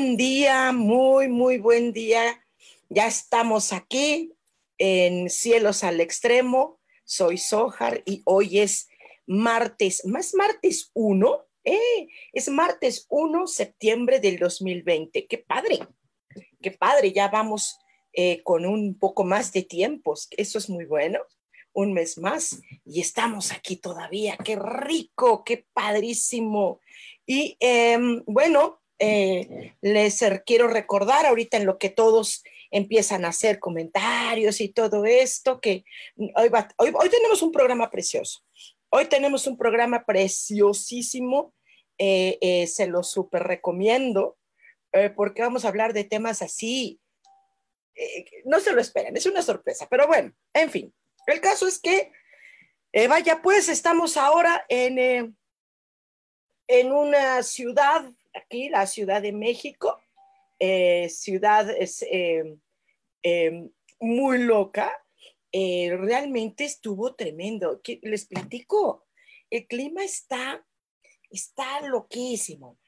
Buen día, muy, muy buen día. Ya estamos aquí en Cielos al Extremo. Soy Sojar y hoy es martes, más martes 1, eh, es martes 1 septiembre del 2020. Qué padre, qué padre, ya vamos eh, con un poco más de tiempos. Eso es muy bueno. Un mes más y estamos aquí todavía. Qué rico, qué padrísimo. Y em, bueno, eh, les quiero recordar ahorita en lo que todos empiezan a hacer comentarios y todo esto, que hoy, hoy, tenemos un programa precioso. Hoy tenemos un programa preciosísimo, eh, eh, se lo súper recomiendo, porque vamos a hablar de temas así, no se lo esperen, es una sorpresa, pero bueno, en fin, el caso es que, vaya, pues estamos ahora en, en una ciudad aquí, la Ciudad de México, eh, ciudad es eh, eh, muy loca, realmente estuvo tremendo. Les platico, el clima está, está loquísimo.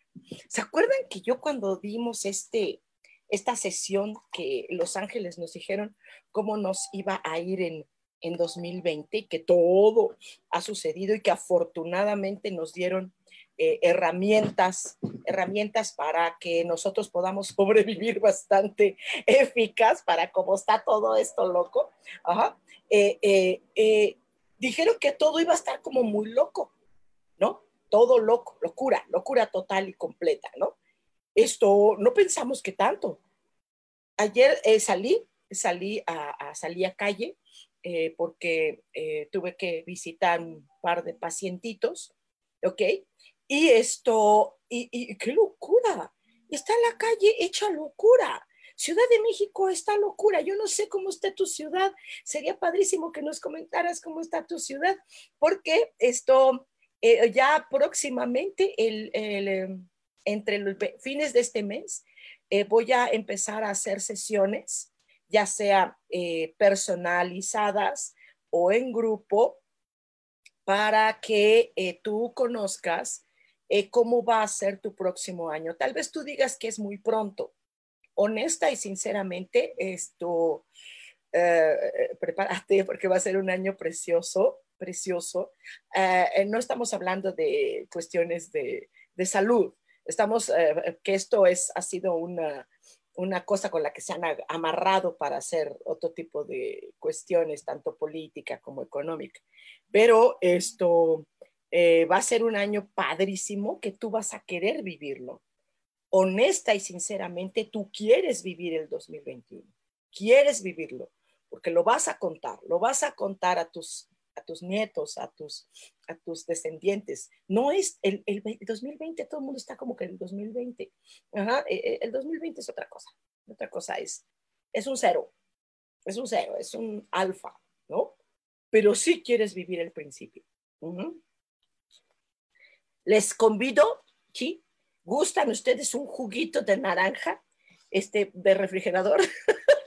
¿Se acuerdan que yo cuando dimos este, esta sesión que Los Ángeles nos dijeron cómo nos iba a ir en, en 2020 que todo ha sucedido y que afortunadamente nos dieron eh, herramientas, herramientas para que nosotros podamos sobrevivir bastante eficaz para cómo está todo esto loco. Eh, eh, dijeron que todo iba a estar como muy loco, ¿no? Todo loco, locura, locura total y completa, ¿no? Esto no pensamos que tanto. Ayer salí, salí a, salí a calle porque tuve que visitar un par de pacientitos, ¿ok? Y esto, y, qué locura. Está en la calle hecha locura. Ciudad de México está locura. Yo no sé cómo está tu ciudad. Sería padrísimo que nos comentaras cómo está tu ciudad, porque esto eh, ya próximamente, el, em, entre los fines de este mes, eh, voy a empezar a hacer sesiones, ya sea eh, personalizadas o en grupo, para que tú conozcas eh, cómo va a ser tu próximo año. Tal vez tú digas que es muy pronto. Honesta y sinceramente, esto, eh, prepárate porque va a ser un año precioso, precioso. Eh, no estamos hablando de cuestiones de, de salud. Estamos, que esto es, ha sido una, una cosa con la que se han amarrado para hacer otro tipo de cuestiones, tanto política como económica. Pero esto, eh, va a ser un año padrísimo que tú vas a querer vivirlo. Honesta y sinceramente, tú quieres vivir el 2021, quieres vivirlo, porque lo vas a contar, lo vas a contar a tus, a tus nietos, a tus, a tus descendientes. No es el, el, 2020, todo el mundo está como que el 2020. Ajá, eh, eh, el 2020 es otra cosa, otra cosa es, es un cero, es un cero, es un alfa, ¿no? Pero sí quieres vivir el principio. Les convido, ¿sí? ¿Gustan ustedes un juguito de naranja, este, de refrigerador?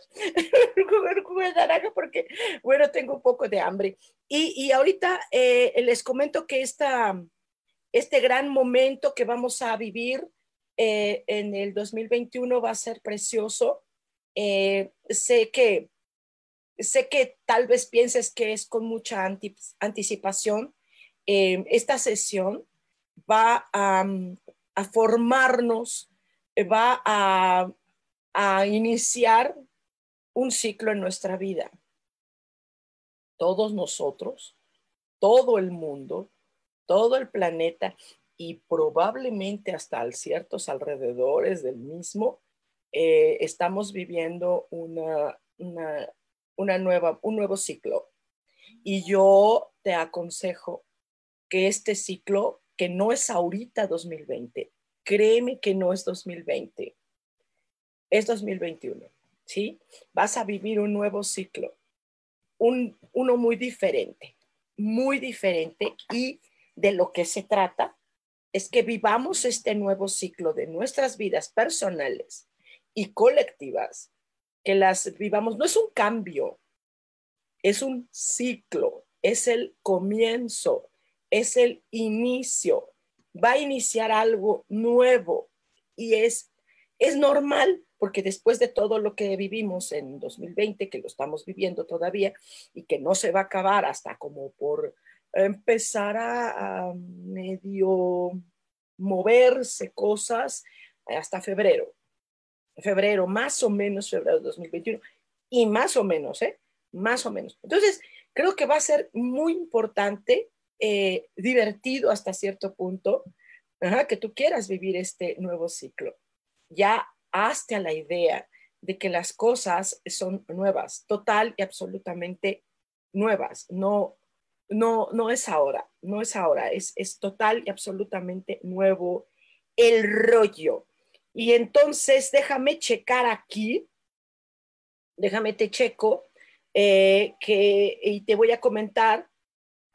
un jugo de naranja porque, bueno, tengo un poco de hambre. Y, y ahorita eh, les comento que esta, este gran momento que vamos a vivir eh, en el 2021 va a ser precioso. Eh, sé que sé que tal vez pienses que es con mucha anticipación esta sesión, va a, formarnos, va a, a iniciar un ciclo en nuestra vida. Todos nosotros, todo el mundo, todo el planeta y probablemente hasta ciertos alrededores del mismo, eh, estamos viviendo una, una, nueva, un nuevo ciclo. Y yo te aconsejo que este ciclo, que no es ahorita 2020, créeme que no es 2020, es 2021, ¿sí? Vas a vivir un nuevo ciclo, un, uno muy diferente, muy diferente y de lo que se trata es que vivamos este nuevo ciclo de nuestras vidas personales y colectivas, que las vivamos, no es un cambio, es un ciclo, es el comienzo, es el inicio, va a iniciar algo nuevo y es, es normal porque después de todo lo que vivimos en 2020, que lo estamos viviendo todavía y que no se va a acabar hasta como por empezar a, medio moverse cosas hasta febrero, febrero, más o menos febrero de 2021, y más o menos, ¿eh? Más o menos. Entonces, creo que va a ser muy importante, eh, divertido hasta cierto punto, que tú quieras vivir este nuevo ciclo. Ya hazte a la idea de que las cosas son nuevas, total y absolutamente nuevas. No, no, no es ahora, no es ahora, es, es total y absolutamente nuevo el rollo. Y entonces déjame checar aquí, déjame te checo, eh, que, y te voy a comentar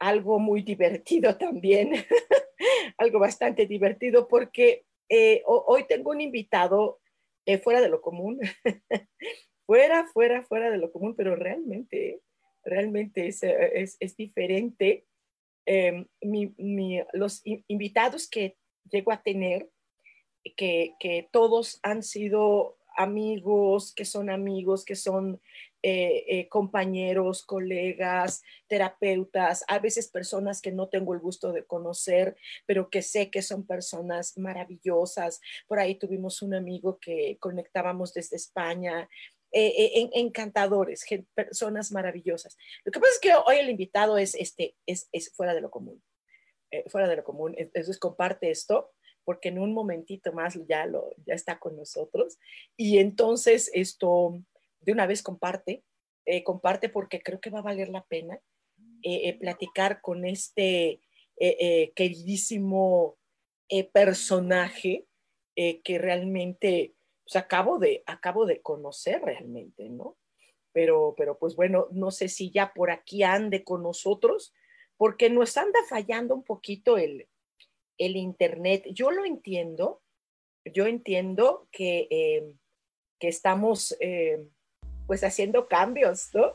algo muy divertido también, algo bastante divertido, porque eh, hoy tengo un invitado eh, fuera de lo común, fuera, fuera, fuera de lo común, pero realmente, realmente es, es, diferente. Em, los invitados que llego a tener, que, que todos han sido amigos, que son amigos, que son eh, eh, compañeros, colegas, terapeutas, a veces personas que no tengo el gusto de conocer, pero que sé que son personas maravillosas. Por ahí tuvimos un amigo que conectábamos desde España. Eh, encantadores, personas maravillosas. Lo que pasa es que hoy el invitado es, este, es, es fuera de lo común, fuera de lo común. Entonces comparte esto porque en un momentito más ya, lo, ya está con nosotros. Y entonces esto, de una vez comparte, eh, comparte porque creo que va a valer la pena eh, eh, platicar con este queridísimo personaje que realmente pues, acabo, de, acabo de conocer realmente, ¿no? Pero, pero pues bueno, no sé si ya por aquí ande con nosotros, porque nos anda fallando un poquito el, el Internet. Yo lo entiendo, yo entiendo que, que estamos pues haciendo cambios, ¿no?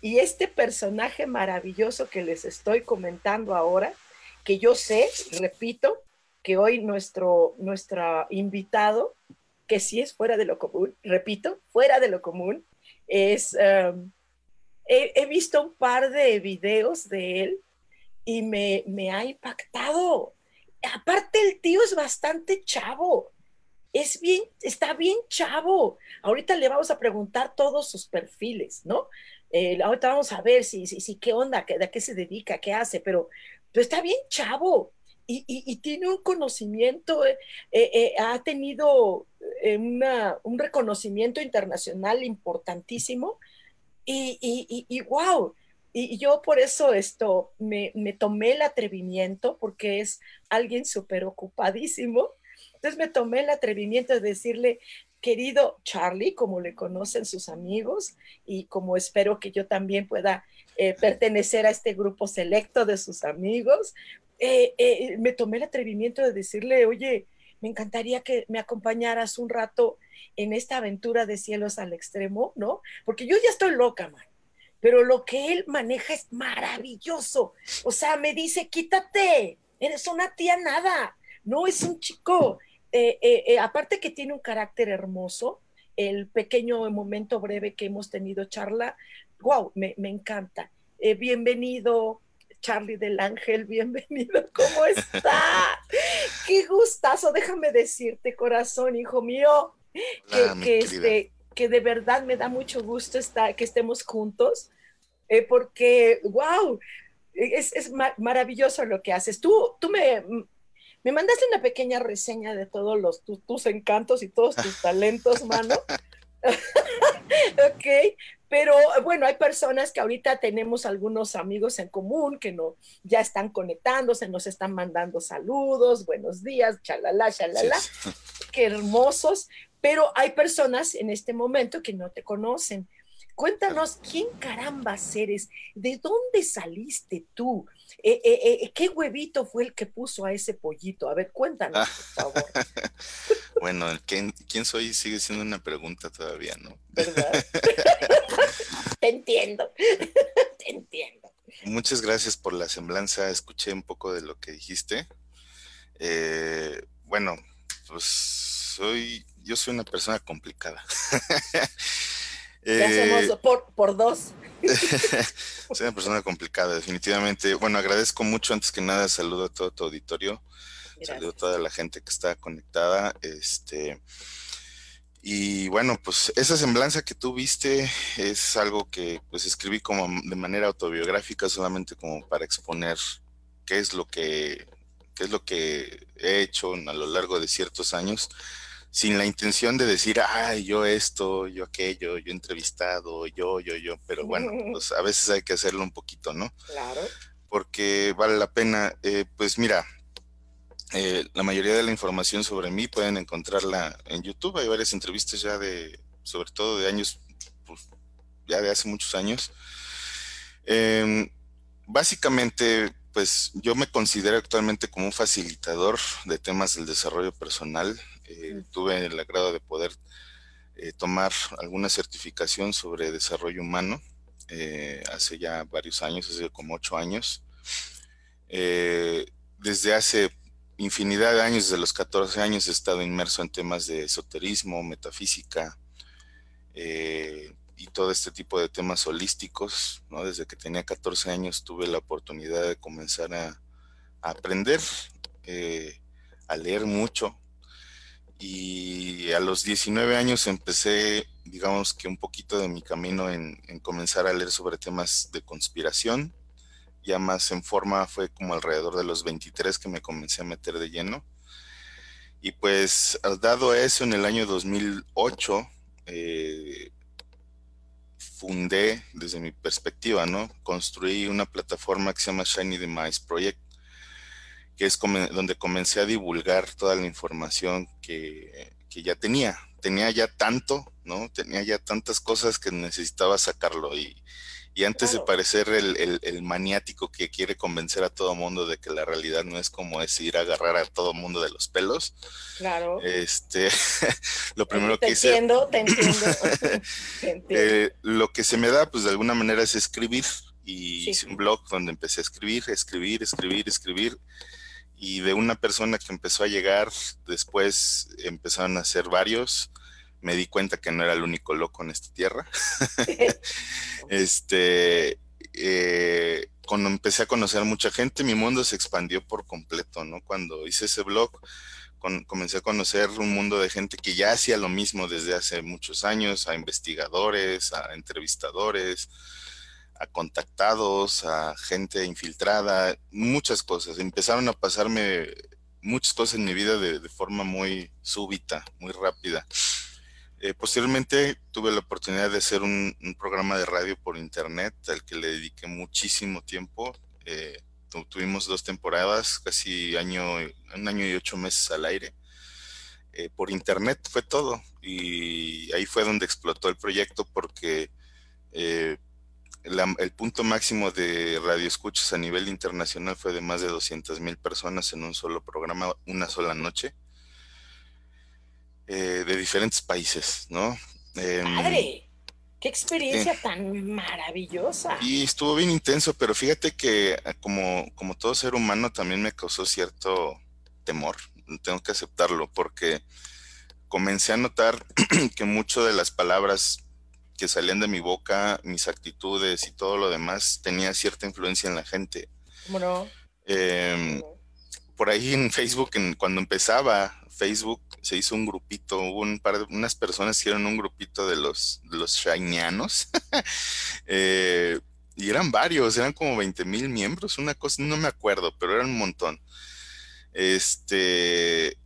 Y este personaje maravilloso que les estoy comentando ahora, que yo sé, repito, que hoy nuestro, invitado, que sí es fuera de lo común, repito, fuera de lo común, es, um, he, visto un par de videos de él y me, me ha impactado. Aparte el tío es bastante chavo, es bien, está bien chavo. Ahorita le vamos a preguntar todos sus perfiles, ¿no? Eh, ahorita vamos a ver si, si, qué onda, qué, de qué se dedica, qué hace, pero, pero está bien chavo y, y, tiene un conocimiento, eh, eh, ha tenido una, un reconocimiento internacional importantísimo y, y, y wow. Y yo por eso esto me, me tomé el atrevimiento, porque es alguien súper ocupadísimo, entonces me tomé el atrevimiento de decirle, querido Charlie, como le conocen sus amigos y como espero que yo también pueda eh, pertenecer a este grupo selecto de sus amigos, eh, eh, me tomé el atrevimiento de decirle, oye, me encantaría que me acompañaras un rato en esta aventura de cielos al extremo, ¿no? Porque yo ya estoy loca, man. Pero lo que él maneja es maravilloso. O sea, me dice, quítate, eres una tía nada. No, es un chico eh, eh, eh, aparte que tiene un carácter hermoso, el pequeño momento breve que hemos tenido charla, wow, me, encanta. bienvenido, Charlie del Ángel, bienvenido, ¿cómo estás? Qué gustazo, déjame decirte, corazón, hijo mío, que, este, que de verdad me da mucho gusto estar, que estemos juntos, eh, porque, wow, es, es maravilloso lo que haces. Tú, tú me, me mandaste una pequeña reseña de todos los, tus encantos y todos tus talentos, mano. ok, pero bueno, hay personas que ahorita tenemos algunos amigos en común que no, ya están conectándose, nos están mandando saludos, buenos días, chalala, chalala, qué hermosos, pero hay personas en este momento que no te conocen. Cuéntanos quién carambas eres, de dónde saliste tú, eh, eh, eh, ¿qué huevito fue el que puso a ese pollito? A ver, cuéntanos, por favor. bueno, ¿quién, ¿quién soy? Sigue siendo una pregunta todavía, ¿no? ¿Verdad? te entiendo, te entiendo. Muchas gracias por la semblanza, escuché un poco de lo que dijiste. bueno, pues soy, yo soy una persona complicada. ¿Qué hacemos por, por dos? Soy una persona complicada, definitivamente. Bueno, agradezco mucho, antes que nada, saludo a todo tu auditorio, saludo a toda la gente que está conectada. Este, y bueno, pues esa semblanza que tú viste es algo que pues escribí como de manera autobiográfica, solamente como para exponer qué es lo que, qué es lo que he hecho a lo largo de ciertos años sin la intención de decir, ay, yo esto, yo aquello, yo entrevistado, yo, yo, yo, pero bueno, pues a veces hay que hacerlo un poquito, ¿no? Claro. Porque vale la pena, eh, pues mira, eh, la mayoría de la información sobre mí pueden encontrarla en YouTube, hay varias entrevistas ya de, sobre todo de años, pues ya de hace muchos años. Em, básicamente, pues yo me considero actualmente como un facilitador de temas del desarrollo personal, eh, tuve el agrado de poder eh, tomar alguna certificación sobre desarrollo humano eh, hace ya varios años, hace como ocho años. desde hace infinidad de años, desde los 14 años, he estado inmerso en temas de esoterismo, metafísica y todo este tipo de temas holísticos. ¿no? Desde que tenía 14 años tuve la oportunidad de comenzar a, aprender, a leer mucho, y a los 19 años empecé, digamos que un poquito de mi camino en, comenzar a leer sobre temas de conspiración. Ya más en forma fue como alrededor de los 23 que me comencé a meter de lleno. Y pues dado eso, en el año 2008, eh, fundé desde mi perspectiva, ¿no? Construí una plataforma que se llama Shiny Demise Project que es donde comencé a divulgar toda la información que, ya tenía. Tenía ya tanto, ¿no? Tenía ya tantas cosas que necesitaba sacarlo y, antes de parecer el, maniático que quiere convencer a todo mundo de que la realidad no es como es ir a agarrar a todo mundo de los pelos. Claro. Este, lo primero que hice. Entiendo, te entiendo. Eh, lo que se me da, pues de alguna manera es escribir. Y hice un blog donde empecé a escribir, escribir, escribir, escribir y de una persona que empezó a llegar, después empezaron a ser varios, me di cuenta que no era el único loco en esta tierra. este, eh, cuando empecé a conocer mucha gente, mi mundo se expandió por completo, ¿no? Cuando hice ese blog, comencé a conocer un mundo de gente que ya hacía lo mismo desde hace muchos años, a investigadores, a entrevistadores, a contactados, a gente infiltrada, muchas cosas. Empezaron a pasarme muchas cosas en mi vida de, forma muy súbita, muy rápida. Eh, posteriormente tuve la oportunidad de hacer un, programa de radio por internet al que le dediqué muchísimo tiempo. Eh, tuvimos dos temporadas, casi año, un año y ocho meses al aire. Eh, por internet fue todo y ahí fue donde explotó el proyecto porque el punto máximo de radioescuchas a nivel internacional fue de más de 200 mil personas en un solo programa, una sola noche, eh, de diferentes países, ¿no? ¡Padre! Em, ¡Qué experiencia eh, tan maravillosa! Y estuvo bien intenso, pero fíjate que ah, como, como todo ser humano también me causó cierto temor, tengo que aceptarlo, porque comencé a notar que mucho de las palabras que salían de mi boca, mis actitudes y todo lo demás, tenía cierta influencia en la gente. ¿Cómo no? Em, por ahí en Facebook, en, cuando empezaba Facebook, se hizo un grupito, hubo un par de, unas personas que hicieron un grupito de los, de los Shineanos. Eh, y eran varios, eran como 20 mil miembros, una cosa, no me acuerdo, pero eran un montón. Este,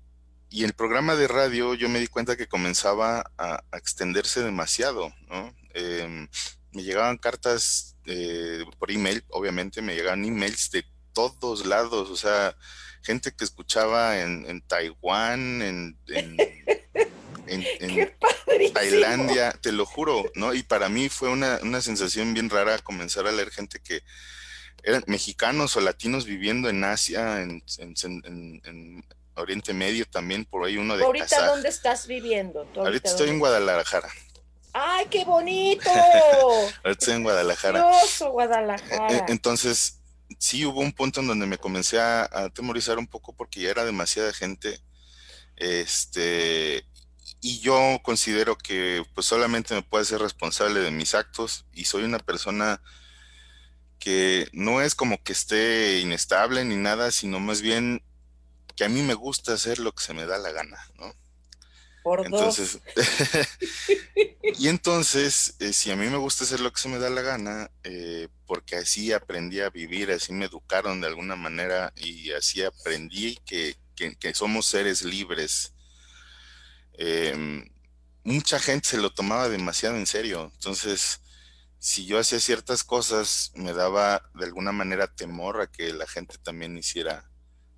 y el programa de radio yo me di cuenta que comenzaba a, extenderse demasiado, ¿no? Em, me llegaban cartas eh, por email, obviamente me llegaban emails de todos lados, o sea, gente que escuchaba en, Taiwán, en, en, Tailandia, te lo juro, ¿no? Y para mí fue una, una sensación bien rara comenzar a leer gente que eran mexicanos o latinos viviendo en Asia, en, en Oriente Medio también, por ahí uno de ¿Ahorita dónde estás viviendo? Ahorita, estoy en Guadalajara. ¡Ay, qué bonito! ahorita estoy en Guadalajara. Guadalajara. E, entonces, sí hubo un punto en donde me comencé a, a atemorizar un poco porque ya era demasiada gente. Este, y yo considero que pues solamente me puedo ser responsable de mis actos y soy una persona que no es como que esté inestable ni nada, sino más bien que a mí me gusta hacer lo que se me da la gana, ¿no? Por entonces, y entonces, eh, si a mí me gusta hacer lo que se me da la gana, eh, porque así aprendí a vivir, así me educaron de alguna manera y así aprendí que, que, somos seres libres. Em, mucha gente se lo tomaba demasiado en serio, entonces si yo hacía ciertas cosas, me daba de alguna manera temor a que la gente también hiciera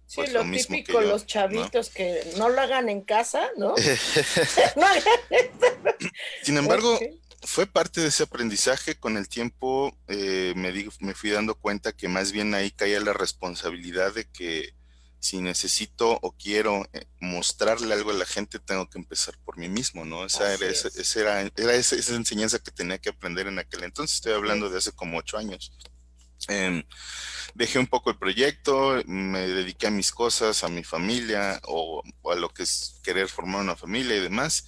Sí, pues lo, típico, los chavitos que no lo hagan en casa, ¿no? Sin embargo, fue parte de ese aprendizaje. Con el tiempo eh, me, me fui dando cuenta que más bien ahí caía la responsabilidad de que si necesito o quiero eh, mostrarle algo a la gente, tengo que empezar por mí mismo, ¿no? Esa, era, esa, era, era esa, enseñanza que tenía que aprender en aquel entonces. Estoy hablando de hace como ocho años. Em, dejé un poco el proyecto, me dediqué a mis cosas, a mi familia o, a lo que es querer formar una familia y demás.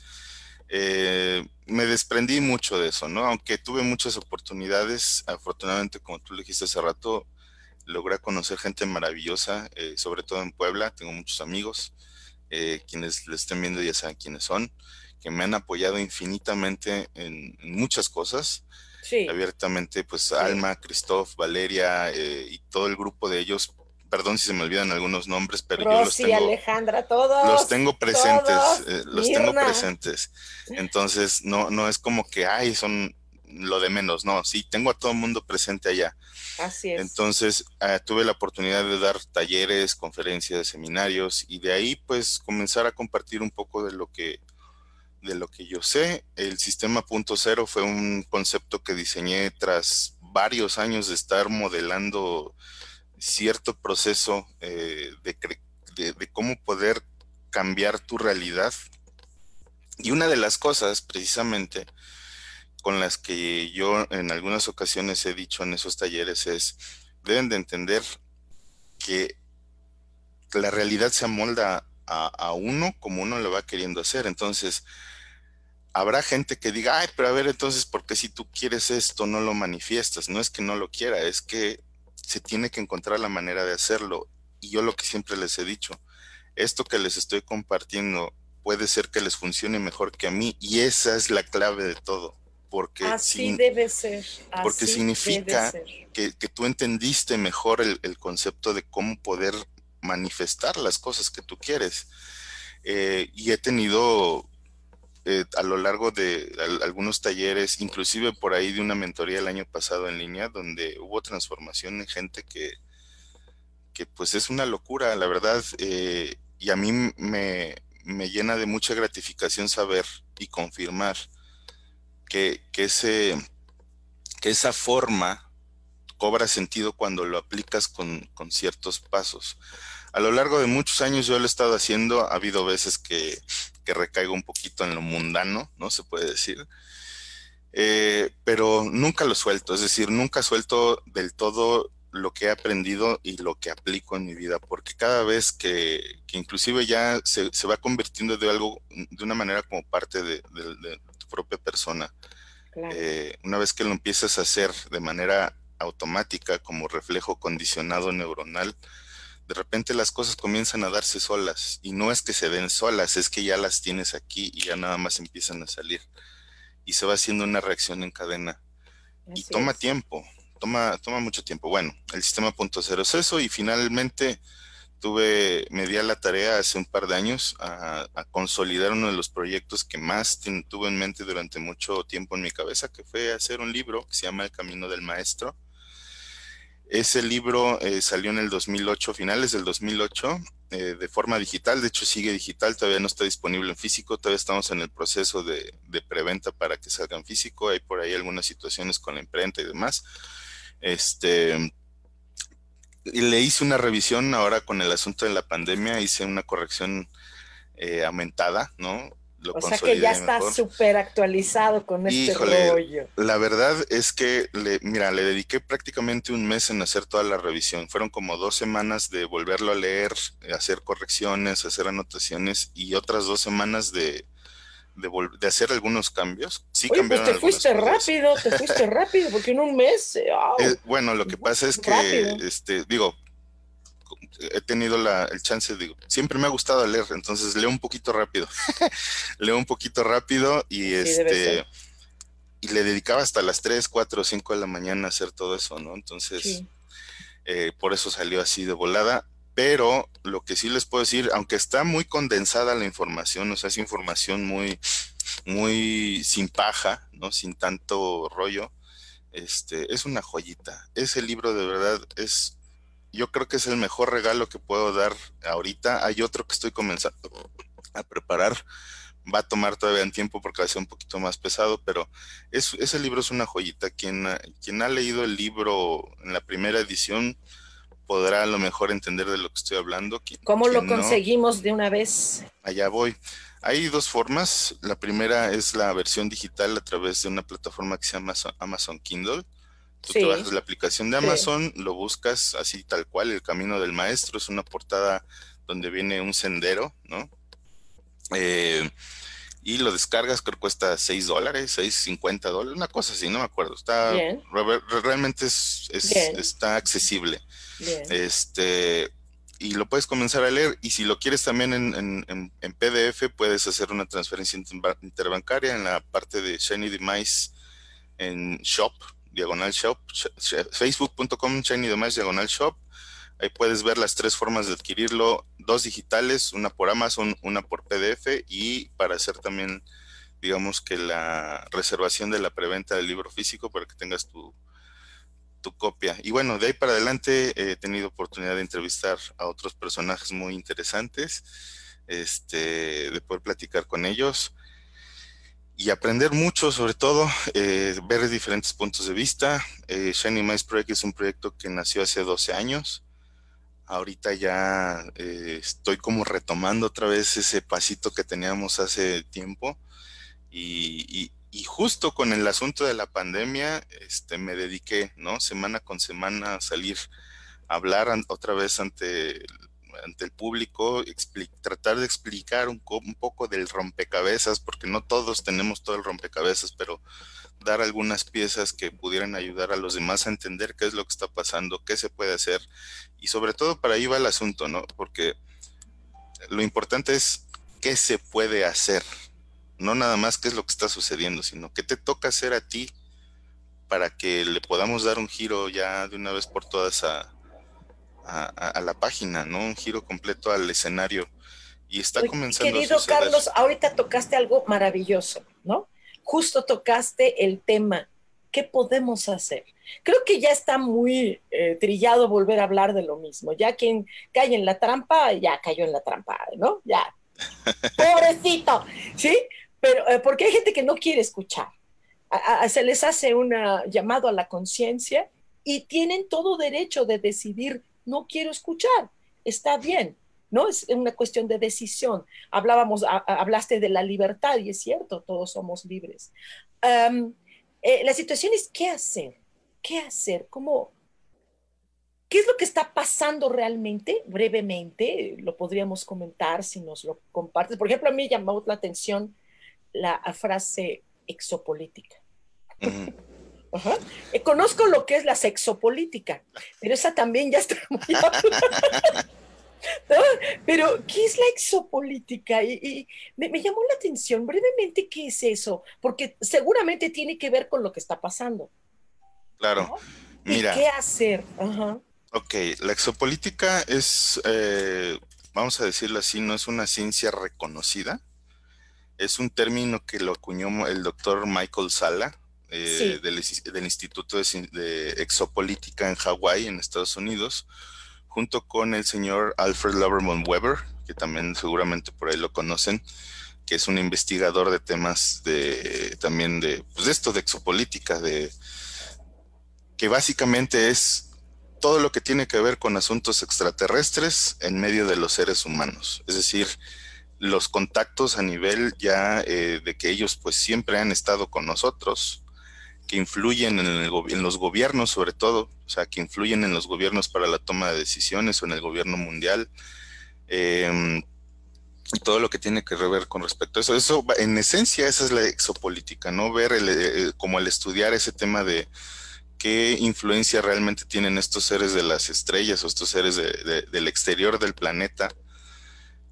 Eh, me desprendí mucho de eso, ¿no? Aunque tuve muchas oportunidades, afortunadamente, como tú le dijiste hace rato, logré conocer gente maravillosa, eh, sobre todo en Puebla, tengo muchos amigos, eh, quienes le estén viendo ya saben quiénes son, que me han apoyado infinitamente en muchas cosas abiertamente, pues Alma, Christoph, Valeria eh, y todo el grupo de ellos. Perdón si se me olvidan algunos nombres, pero yo los tengo. Alejandra, todos. Los tengo presentes, eh, los tengo presentes. Entonces, no, no es como que, ay, son lo de menos, no, sí, tengo a todo el mundo presente allá. Así es. Entonces, ah, tuve la oportunidad de dar talleres, conferencias, seminarios y de ahí, pues, comenzar a compartir un poco de lo que de lo que yo sé, el sistema punto cero fue un concepto que diseñé tras varios años de estar modelando cierto proceso eh, de, cómo poder cambiar tu realidad. Y una de las cosas, precisamente, con las que yo en algunas ocasiones he dicho en esos talleres es, deben de entender que la realidad se amolda a, a uno como uno lo va queriendo hacer. Entonces, habrá gente que diga, ay, pero a ver, entonces, ¿por qué si tú quieres esto no lo manifiestas? No es que no lo quiera, es que se tiene que encontrar la manera de hacerlo. Y yo lo que siempre les he dicho, esto que les estoy compartiendo puede ser que les funcione mejor que a mí y esa es la clave de todo. Porque Así debe ser. porque significa Que, tú entendiste mejor el, concepto de cómo poder manifestar las cosas que tú quieres. Eh, y he tenido eh, a lo largo de algunos talleres, inclusive por ahí de una mentoría el año pasado en línea, donde hubo transformación en gente que, que pues es una locura, la verdad, eh, y a mí me, llena de mucha gratificación saber y confirmar que, ese, que esa forma cobra sentido cuando lo aplicas con, con ciertos pasos a lo largo de muchos años yo lo he estado haciendo, ha habido veces que, recaigo un poquito en lo mundano, ¿no? Se puede decir. Eh, pero nunca lo suelto, es decir, nunca suelto del todo lo que he aprendido y lo que aplico en mi vida, porque cada vez que, inclusive ya se, va convirtiendo de algo, de una manera como parte de, tu propia persona, eh, una vez que lo empiezas a hacer de manera automática como reflejo condicionado neuronal, de repente las cosas comienzan a darse solas y no es que se den solas, es que ya las tienes aquí y ya nada más empiezan a salir y se va haciendo una reacción en cadena y toma tiempo, toma, toma mucho tiempo. Bueno, el sistema punto cero es eso y finalmente tuve, me di a la tarea hace un par de años a, consolidar uno de los proyectos que más tuve en mente durante mucho tiempo en mi cabeza, que fue hacer un libro que se llama El Camino del Maestro. Ese libro eh, salió en el 2008, finales del 2008, eh, de forma digital, de hecho sigue digital, todavía no está disponible en físico, todavía estamos en el proceso de, preventa para que salga en físico, hay por ahí algunas situaciones con la imprenta y demás. Este, le hice una revisión ahora con el asunto de la pandemia, hice una corrección eh, aumentada, ¿no? Lo o sea que ya está súper actualizado con este rollo. La verdad es que, le, mira, le dediqué prácticamente un mes en hacer toda la revisión. Fueron como dos semanas de volverlo a leer, hacer correcciones, hacer anotaciones y otras dos semanas de, de, hacer algunos cambios. Sí Oye, pues te fuiste rápido, te fuiste rápido, porque en un mes. Eh, eh, bueno, lo que pasa es que, este, digo, he tenido la, el chance, digo, siempre me ha gustado leer, entonces leo un poquito rápido. leo un poquito rápido y este. Y le dedicaba hasta las 3, 4, 5 de la mañana a hacer todo eso, ¿no? Entonces, eh, por eso salió así de volada pero lo que sí les puedo decir, aunque está muy condensada la información, o sea, es información muy, muy sin paja, ¿no? Sin tanto rollo, este, es una joyita. Ese libro de verdad es, yo creo que es el mejor regalo que puedo dar ahorita. Hay otro que estoy comenzando a preparar. Va a tomar todavía un tiempo porque va a ser un poquito más pesado, pero es, ese libro es una joyita. Quien, quien ha leído el libro en la primera edición, podrá a lo mejor entender de lo que estoy hablando. ¿Cómo lo conseguimos de una vez? Allá voy. Hay dos formas. La primera es la versión digital a través de una plataforma que se llama Amazon Kindle. Tú te bajas la aplicación de Amazon, lo buscas así tal cual, El Camino del Maestro. Es una portada donde viene un sendero, ¿no? Eh, y lo descargas, creo que cuesta 6 dólares, 6.50 dólares, una cosa así, no me acuerdo. Está realmente es, está accesible. Este, y lo puedes comenzar a leer. Y si lo quieres también en, PDF, puedes hacer una transferencia interbancaria en la parte de Shiny Demise en Shop, diagonal Shop, facebook.com Shiny Demise diagonal Shop. Ahí puedes ver las tres formas de adquirirlo, dos digitales, una por Amazon, una por PDF y para hacer también, digamos que la reservación de la preventa del libro físico para que tengas tu, copia. Y bueno, de ahí para adelante he tenido oportunidad de entrevistar a otros personajes muy interesantes, este, de poder platicar con ellos y aprender mucho, sobre todo, eh, ver diferentes puntos de vista. Eh, Shiny Mice Project es un proyecto que nació hace 12 años. Ahorita ya eh, estoy como retomando otra vez ese pasito que teníamos hace tiempo y, justo con el asunto de la pandemia, este, me dediqué, ¿no? Semana con semana a salir a hablar otra vez ante, ante el público, tratar de explicar un, poco del rompecabezas, porque no todos tenemos todo el rompecabezas, pero dar algunas piezas que pudieran ayudar a los demás a entender qué es lo que está pasando, qué se puede hacer, y sobre todo para ahí va el asunto, ¿no? Porque lo importante es qué se puede hacer, no nada más qué es lo que está sucediendo, sino qué te toca hacer a ti para que le podamos dar un giro ya de una vez por todas a, a, la página, ¿no? Un giro completo al escenario. Y está comenzando. Querido Carlos, ahorita tocaste algo maravilloso, ¿no? Justo tocaste el tema. ¿Qué podemos hacer? Creo que ya está muy eh, trillado volver a hablar de lo mismo. Ya quien cae en la trampa, ya cayó en la trampa, ¿no? Ya. Pobrecito, ¿sí? Pero eh, porque hay gente que no quiere escuchar. se les hace un llamado a la conciencia y tienen todo derecho de decidir, no quiero escuchar, está bien, ¿no? Es una cuestión de decisión. Hablábamos, hablaste de la libertad y es cierto, todos somos libres. Eh, la situación es qué hacer, qué hacer, cómo, ¿Qué es lo que está pasando realmente? Brevemente, lo podríamos comentar si nos lo compartes. Por ejemplo, a mí llamó la atención la frase exopolítica. Eh, conozco lo que es la sexopolítica, pero esa también ya está muy Pero, ¿qué es la exopolítica? Y, me, llamó la atención brevemente qué es eso, porque seguramente tiene que ver con lo que está pasando. Claro. Mira. ¿Qué hacer? Ajá. Ok, la exopolítica es, eh, vamos a decirlo así, no es una ciencia reconocida. Es un término que lo acuñó el doctor Michael Sala eh, del, Instituto de, de Exopolítica en Hawái, en Estados Unidos junto con el señor Alfred Loverman Weber, que también seguramente por ahí lo conocen, que es un investigador de temas de también de, pues esto de exopolítica, de que básicamente es todo lo que tiene que ver con asuntos extraterrestres en medio de los seres humanos. Es decir, los contactos a nivel ya eh, de que ellos pues siempre han estado con nosotros, que influyen en, en, los gobiernos sobre todo, o sea, que influyen en los gobiernos para la toma de decisiones o en el gobierno mundial. Y todo lo que tiene que ver con respecto a eso. Eso, en esencia, esa es la exopolítica, ¿no? Ver el, eh, como el estudiar ese tema de qué influencia realmente tienen estos seres de las estrellas o estos seres del exterior del planeta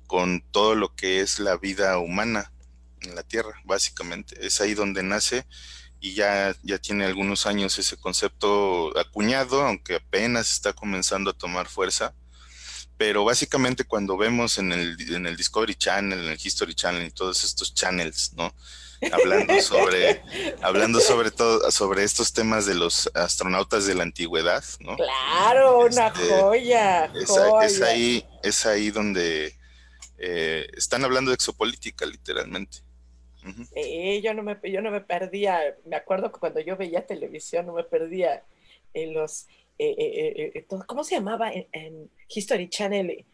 con todo lo que es la vida humana en la Tierra, básicamente. Es ahí donde nace y ya, ya tiene algunos años ese concepto acuñado, aunque apenas está comenzando a tomar fuerza. Pero básicamente cuando vemos en el, en el Discovery Channel, en el History Channel y todos estos channels, ¿no? Hablando sobre, hablando sobre todo, sobre estos temas de los astronautas de la antigüedad, ¿no? Claro, una este, joya, es, ahí, es ahí donde eh, están hablando de exopolítica, literalmente. Eh, yo, no me, yo no me perdía, me acuerdo que cuando yo veía televisión no me perdía en los, eh, eh, ¿cómo se llamaba en, History Channel?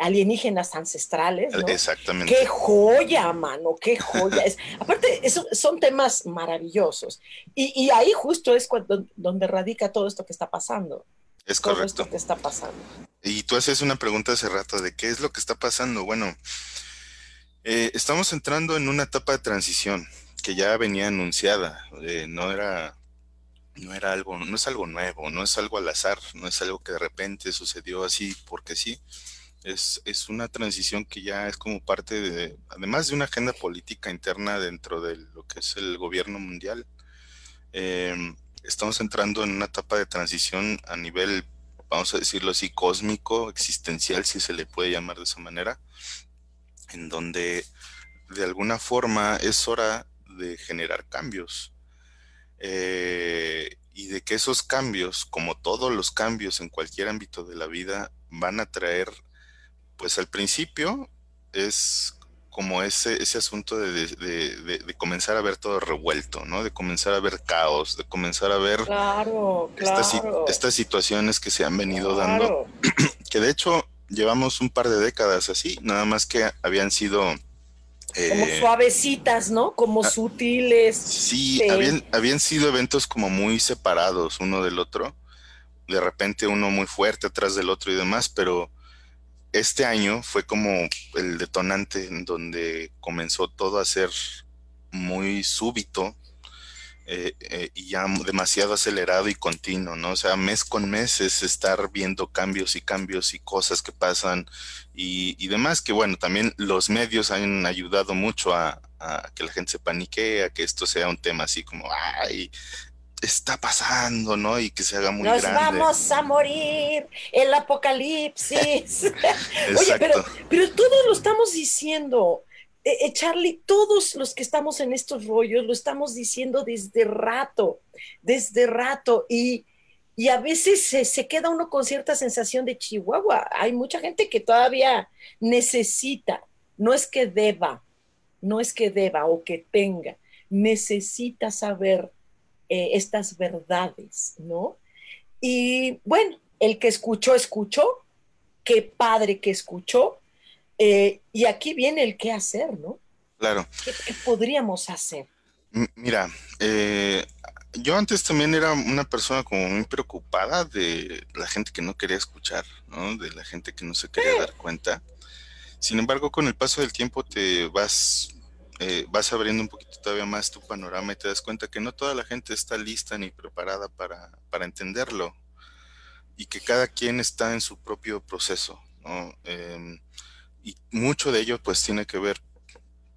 alienígenas ancestrales. ¿no? Exactamente. Qué joya, mano, qué joya. es, aparte, son temas maravillosos. Y, y, ahí justo es cuando, donde radica todo esto que está pasando. Es correcto. Esto que está pasando. Y tú haces una pregunta hace rato de qué es lo que está pasando. Bueno, eh, estamos entrando en una etapa de transición que ya venía anunciada. Eh, no era, no era algo, no es algo nuevo, no es algo al azar, no es algo que de repente sucedió así porque sí. Es, es una transición que ya es como parte de, además de una agenda política interna dentro de lo que es el gobierno mundial. Em, estamos entrando en una etapa de transición a nivel, vamos a decirlo así, cósmico, existencial, si se le puede llamar de esa manera, en donde de alguna forma es hora de generar cambios. Eh, y de que esos cambios, como todos los cambios en cualquier ámbito de la vida, van a traer, pues al principio es como ese, ese asunto de, comenzar a ver todo revuelto, ¿no? De comenzar a ver caos, de comenzar a ver Estas, situaciones que se han venido dando, que de hecho llevamos un par de décadas así, nada más que habían sido... como eh, suavecitas, ¿no? Como ah, sutiles. Sí, Habían, habían sido eventos como muy separados uno del otro. De repente uno muy fuerte atrás del otro y demás, pero este año fue como el detonante en donde comenzó todo a ser muy súbito eh, eh, y ya demasiado acelerado y continuo, ¿no? O sea, mes con mes es estar viendo cambios y cambios y cosas que pasan y, demás, que bueno, también los medios han ayudado mucho a, que la gente se panique, a que esto sea un tema así como, ay, está pasando, ¿no? Y que se haga muy grande. Nos vamos a morir, el apocalipsis. Oye, pero, pero todos lo estamos diciendo. Eh, eh, Charlie, todos los que estamos en estos rollos lo estamos diciendo desde rato, desde rato, y, a veces se, queda uno con cierta sensación de Chihuahua. Hay mucha gente que todavía necesita, no es que deba, no es que deba o que tenga, necesita saber eh, estas verdades, ¿no? Y bueno, el que escuchó, escuchó, qué padre que escuchó, eh, y aquí viene el qué hacer, ¿no? Claro. ¿Qué, podríamos hacer? mira, eh, yo antes también era una persona como muy preocupada de la gente que no quería escuchar, ¿no? De la gente que no se quería dar cuenta. Sin embargo, con el paso del tiempo te vas, eh, vas abriendo un poquito todavía más tu panorama y te das cuenta que no toda la gente está lista ni preparada para, para entenderlo y que cada quien está en su propio proceso, Em, y mucho de ello pues tiene que ver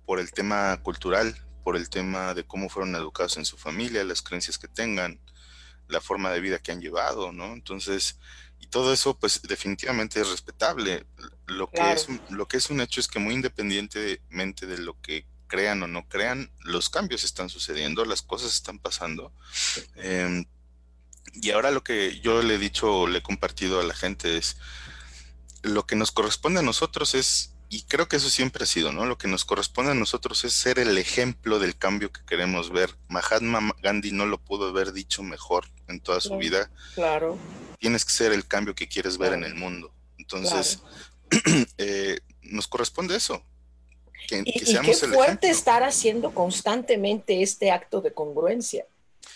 por el tema cultural, por el tema de cómo fueron educados en su familia, las creencias que tengan, la forma de vida que han llevado, ¿no? Entonces, y todo eso pues definitivamente es respetable. Lo que, es, lo que es un hecho es que muy independientemente de lo que crean o no crean, los cambios están sucediendo, las cosas están pasando. Em, y ahora lo que yo le he dicho le he compartido a la gente es, lo que nos corresponde a nosotros es, y creo que eso siempre ha sido, ¿no? Lo que nos corresponde a nosotros es ser el ejemplo del cambio que queremos ver. Mahatma Gandhi no lo pudo haber dicho mejor en toda su vida. Claro. Tienes que ser el cambio que quieres ver en el mundo. Entonces, eh, nos corresponde eso. Que, y, qué fuerte estar haciendo constantemente este acto de congruencia,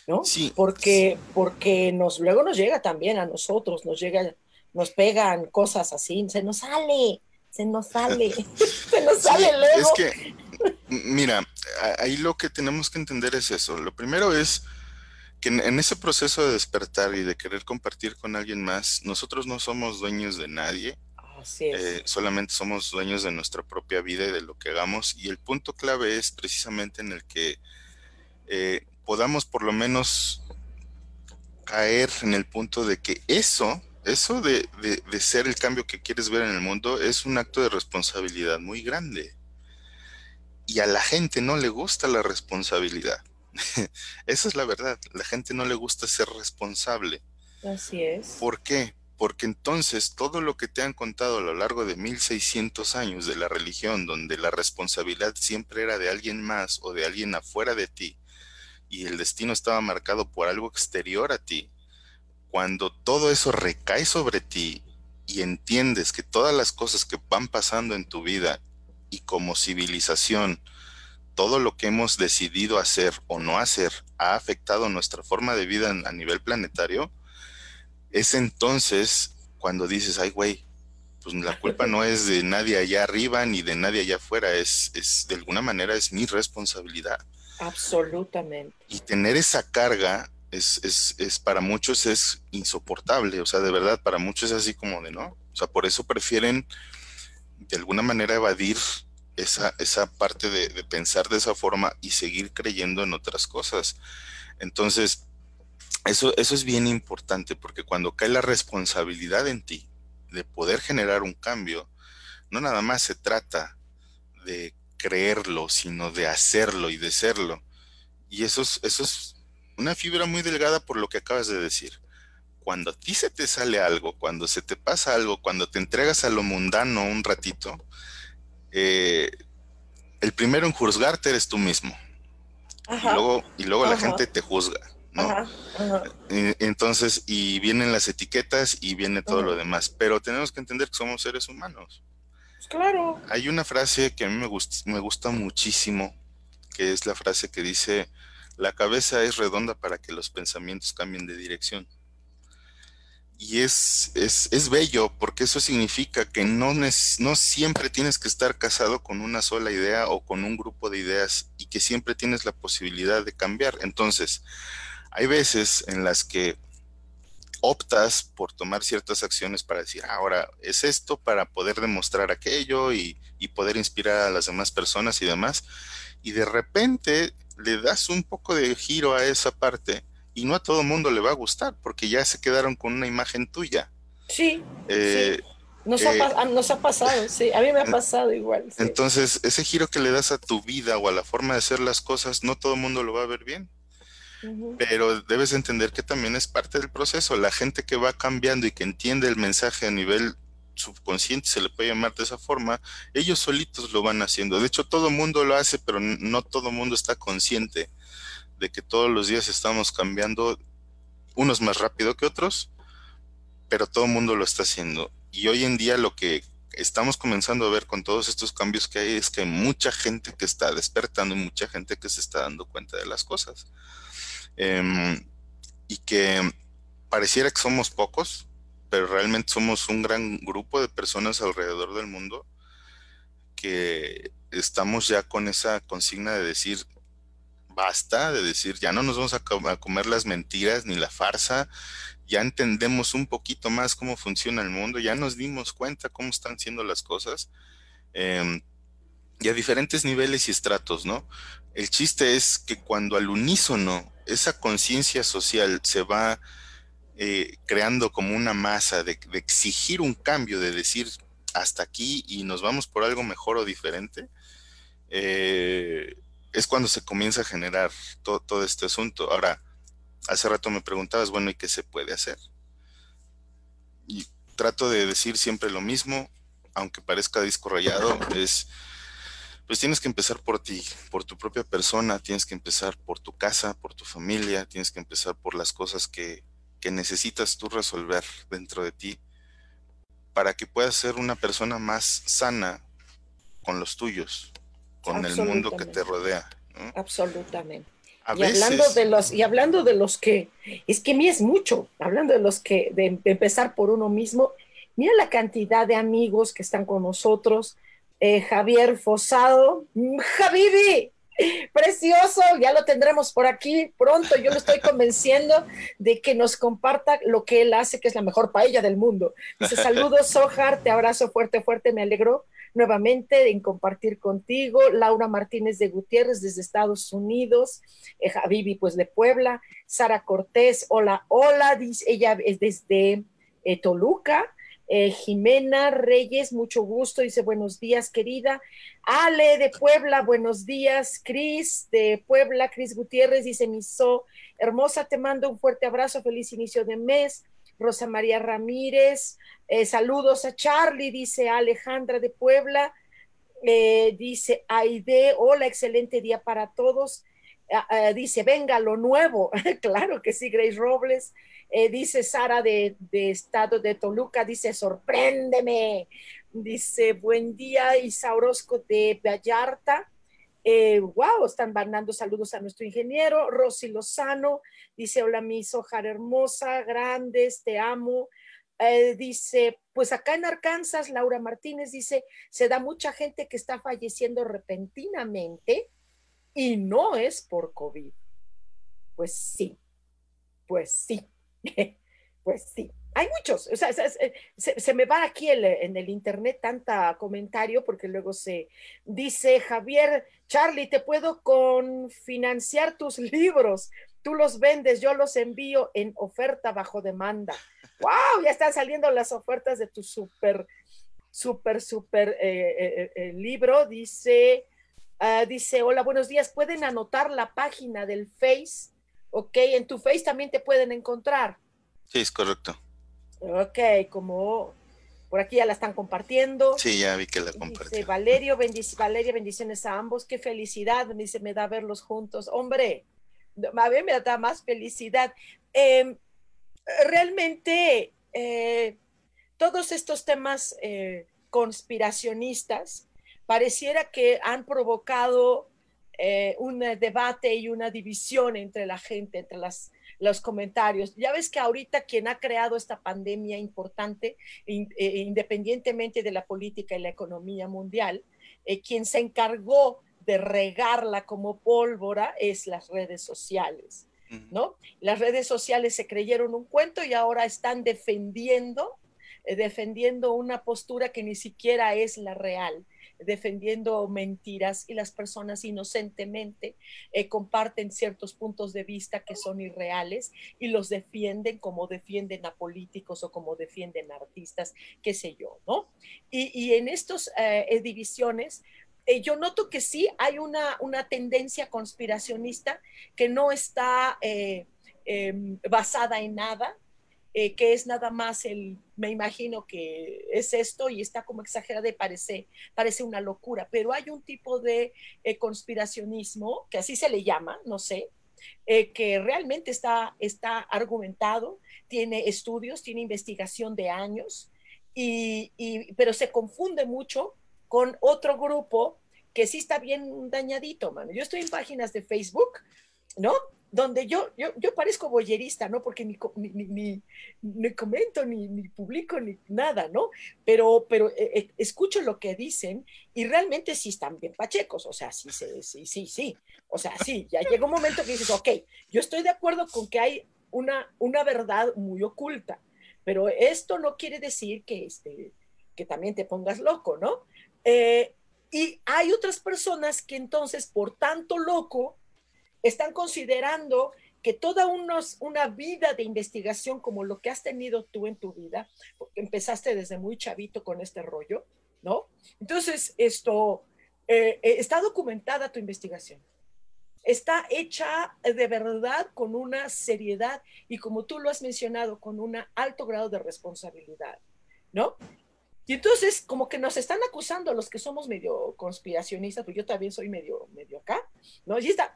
¿no? Sí. Porque, porque nos, luego nos llega también a nosotros, nos llega nos pegan cosas así, se nos sale, se nos sale, se nos sale el ego. Es que, mira, ahí lo que tenemos que entender es eso. Lo primero es que en, ese proceso de despertar y de querer compartir con alguien más, nosotros no somos dueños de nadie. Así es. Eh, solamente somos dueños de nuestra propia vida y de lo que hagamos. Y el punto clave es precisamente en el que eh, podamos por lo menos caer en el punto de que eso eso de, ser el cambio que quieres ver en el mundo es un acto de responsabilidad muy grande. Y a la gente no le gusta la responsabilidad. Esa es la verdad. La gente no le gusta ser responsable. Así es. ¿Por qué? Porque entonces todo lo que te han contado a lo largo de 1600 años de la religión, donde la responsabilidad siempre era de alguien más o de alguien afuera de ti, y el destino estaba marcado por algo exterior a ti, cuando todo eso recae sobre ti y entiendes que todas las cosas que van pasando en tu vida y como civilización, todo lo que hemos decidido hacer o no hacer ha afectado nuestra forma de vida a nivel planetario, es entonces cuando dices, ay güey, pues la culpa no es de nadie allá arriba ni de nadie allá afuera, es, es de alguna manera es mi responsabilidad. Absolutamente. Y tener esa carga es, es, es, para muchos es insoportable, o sea, de verdad, para muchos es así como de, ¿no? O sea, por eso prefieren de alguna manera evadir esa, esa parte de, de pensar de esa forma y seguir creyendo en otras cosas. Entonces, eso, eso es bien importante porque cuando cae la responsabilidad en ti de poder generar un cambio, no nada más se trata de creerlo, sino de hacerlo y de serlo. Y eso es, eso es una fibra muy delgada por lo que acabas de decir. Cuando a ti se te sale algo, cuando se te pasa algo, cuando te entregas a lo mundano un ratito, eh, el primero en juzgarte eres tú mismo. Y luego, y luego la gente te juzga, ¿no? entonces, y vienen las etiquetas y viene todo lo demás. Pero tenemos que entender que somos seres humanos. Pues claro. Hay una frase que a mí me me gusta muchísimo, que es la frase que dice, la cabeza es redonda para que los pensamientos cambien de dirección. Y es, es, bello porque eso significa que no, no siempre tienes que estar casado con una sola idea o con un grupo de ideas y que siempre tienes la posibilidad de cambiar. Entonces, hay veces en las que optas por tomar ciertas acciones para decir, ahora es esto para poder demostrar aquello y, y, poder inspirar a las demás personas y demás. Y de repente le das un poco de giro a esa parte y no a todo el mundo le va a gustar porque ya se quedaron con una imagen tuya. Sí. Eh, nos, ha, eh, nos, ha, pasado, sí, a mí me ha pasado igual. Entonces, ese giro que le das a tu vida o a la forma de hacer las cosas, no todo el mundo lo va a ver bien. Pero debes entender que también es parte del proceso. La gente que va cambiando y que entiende el mensaje a nivel subconsciente, se le puede llamar de esa forma, ellos solitos lo van haciendo. De hecho, todo mundo lo hace, pero no todo mundo está consciente de que todos los días estamos cambiando, unos más rápido que otros, pero todo el mundo lo está haciendo. Y hoy en día lo que estamos comenzando a ver con todos estos cambios que hay es que hay mucha gente que está despertando mucha gente que se está dando cuenta de las cosas. Em, y que pareciera que somos pocos, pero realmente somos un gran grupo de personas alrededor del mundo que estamos ya con esa consigna de decir, basta de decir, ya no nos vamos a, comer las mentiras ni la farsa, ya entendemos un poquito más cómo funciona el mundo, ya nos dimos cuenta cómo están siendo las cosas, em, y a diferentes niveles y estratos, ¿no? El chiste es que cuando al unísono esa conciencia social se va eh, creando como una masa de, exigir un cambio, de decir hasta aquí y nos vamos por algo mejor o diferente, eh, es cuando se comienza a generar todo, este asunto. Ahora, hace rato me preguntabas, bueno, ¿y qué se puede hacer? Y trato de decir siempre lo mismo, aunque parezca disco rayado, es, pues tienes que empezar por ti, por tu propia persona, tienes que empezar por tu casa, por tu familia, tienes que empezar por las cosas que, que necesitas tú resolver dentro de ti para que puedas ser una persona más sana con los tuyos, con el mundo que te rodea. Absolutamente. y hablando de los y hablando de los que es que a mí es mucho, hablando de los que de, empezar por uno mismo, mira la cantidad de amigos que están con nosotros. Eh, Javier Fosado, mm, Javibi, Precioso, ya lo tendremos por aquí pronto. Yo lo estoy convenciendo de que nos comparta lo que él hace, que es la mejor paella del mundo. Dice, saludos, Sojar, te abrazo fuerte, fuerte, me alegro nuevamente en compartir contigo. Laura Martínez de Gutiérrez desde Estados Unidos, eh, Javibi pues de Puebla, Sara Cortés, hola, hola, dice, ella es desde eh, Toluca. Eh, Jimena Reyes, mucho gusto, dice buenos días, querida. Ale de Puebla, buenos días. Cris de Puebla, Cris Gutiérrez, dice Miso, hermosa, te mando un fuerte abrazo, feliz inicio de mes. Rosa María Ramírez, eh, saludos a Charlie, dice Alejandra de Puebla, eh, dice Aide, hola, excelente día para todos. Ah, ah, dice, venga lo nuevo, claro que sí, Grace Robles. Eh, dice Sara de, Estado de Toluca, dice, sorpréndeme. Dice, buen día, Isaurosco de Vallarta. wow, están mandando saludos a nuestro ingeniero, Rosy Lozano, dice, hola mi sojar hermosa, grandes, te amo. Eh, dice, pues acá en Arkansas, Laura Martínez dice, se da mucha gente que está falleciendo repentinamente y no es por COVID. Pues sí, pues sí, pues sí. Hay muchos, o sea, se, me va aquí en el internet tanta comentario porque luego se dice Javier, Charlie, te puedo con financiar tus libros, tú los vendes, yo los envío en oferta bajo demanda wow, ya están saliendo las ofertas de tu súper, súper, súper eh, eh, eh, libro. Dice, ah, dice, hola, buenos días, pueden anotar la página del Face, ok, en tu Face también te pueden encontrar. Sí, es correcto. Ok, como por aquí ya la están compartiendo. Sí, ya vi que la compartió. Dice Valerio, Valeria, bendiciones a ambos. Qué felicidad, me dice, me da verlos juntos. Hombre, a mí me da más felicidad. Eh, realmente eh, todos estos temas eh, conspiracionistas pareciera que han provocado eh, un debate y una división entre la gente, entre las, los comentarios. Ya ves que ahorita quien ha creado esta pandemia importante, independientemente de la política y la economía mundial, quien se encargó de regarla como pólvora es las redes sociales. ¿no? Las redes sociales se creyeron un cuento y ahora están defendiendo, eh, defendiendo una postura que ni siquiera es la real defendiendo mentiras y las personas inocentemente eh, comparten ciertos puntos de vista que son irreales y los defienden como defienden a políticos o como defienden a artistas, qué sé yo, ¿no? Y, en estas eh, divisiones, eh, yo noto que sí hay una, una tendencia conspiracionista que no está em, basada en nada, eh, que es nada más el, me imagino que es esto y está como exagerada y parece, parece una locura, pero hay un tipo de conspiracionismo, que así se le llama, no sé, que realmente está, está argumentado, tiene estudios, tiene investigación de años, y, pero se confunde mucho con otro grupo que sí está bien dañadito, mano. Yo estoy en páginas de Facebook, ¿no? Donde yo, yo, yo parezco boyerista, ¿no? Porque ni, ni, ni, comento, ni, ni, publico, ni nada, ¿no? Pero, pero eh, eh, escucho lo que dicen y realmente sí están bien pachecos, o sea, sí, sí, sí, sí, O sea, sí, ya llega un momento que dices, ok, yo estoy de acuerdo con que hay una, una verdad muy oculta, pero esto no quiere decir que, este, que también te pongas loco, ¿no? Eh, y hay otras personas que entonces, por tanto loco, están considerando que toda una vida de investigación como lo que has tenido tú en tu vida, porque empezaste desde muy chavito con este rollo, ¿no? Entonces, esto, eh, eh, está documentada tu investigación. Está hecha de verdad con una seriedad y como tú lo has mencionado, con un alto grado de responsabilidad, ¿no? Y entonces, como que nos están acusando los que somos medio conspiracionistas, pues yo también soy medio, medio acá, ¿no? Y está,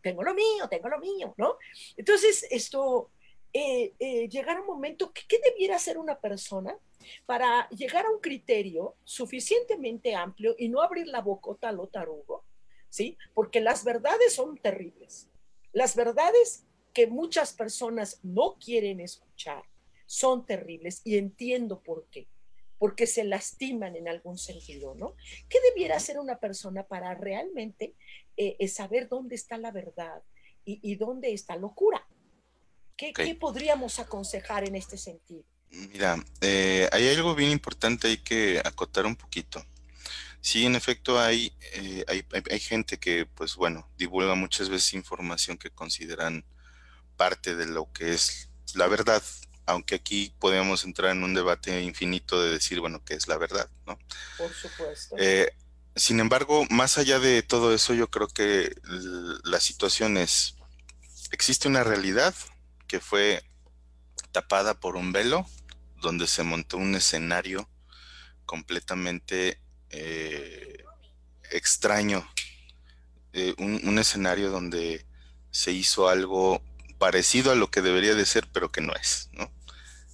tengo lo mío, tengo lo mío, ¿no? Entonces, esto, eh, eh, llegar a un momento, ¿qué, ¿qué debiera hacer una persona para llegar a un criterio suficientemente amplio y no abrir la bocota a lo tarugo, ¿sí? Porque las verdades son terribles. Las verdades que muchas personas no quieren escuchar son terribles y entiendo por qué porque se lastiman en algún sentido, ¿no? ¿Qué debiera hacer una persona para realmente eh, eh, saber dónde está la verdad y, dónde está locura? ¿Qué, ¿Qué, podríamos aconsejar en este sentido? Mira, eh, hay algo bien importante, hay que acotar un poquito. Sí, en efecto, hay, hay, hay, gente que, pues bueno, divulga muchas veces información que consideran parte de lo que es la verdad, aunque aquí podemos entrar en un debate infinito de decir, bueno, qué es la verdad, ¿no? Por supuesto. Eh, sin embargo, más allá de todo eso, yo creo que la situación es, existe una realidad que fue tapada por un velo, donde se montó un escenario completamente eh, extraño, eh, un escenario donde se hizo algo parecido a lo que debería de ser, pero que no es, ¿no?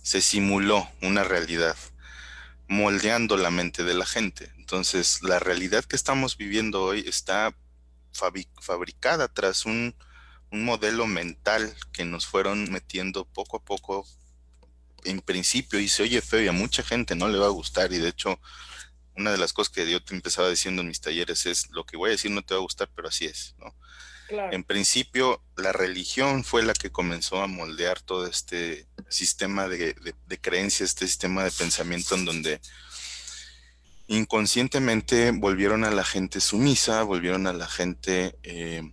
Se simuló una realidad, moldeando la mente de la gente. Entonces, la realidad que estamos viviendo hoy está fabricada tras un, un modelo mental que nos fueron metiendo poco a poco en principio y se oye feo y a mucha gente no le va a gustar y de hecho una de las cosas que yo te empezaba diciendo en mis talleres es lo que voy a decir no te va a gustar pero así es. En principio, la religión fue la que comenzó a moldear todo este sistema de, creencias, este sistema de pensamiento en donde inconscientemente volvieron a la gente sumisa, volvieron a la gente eh,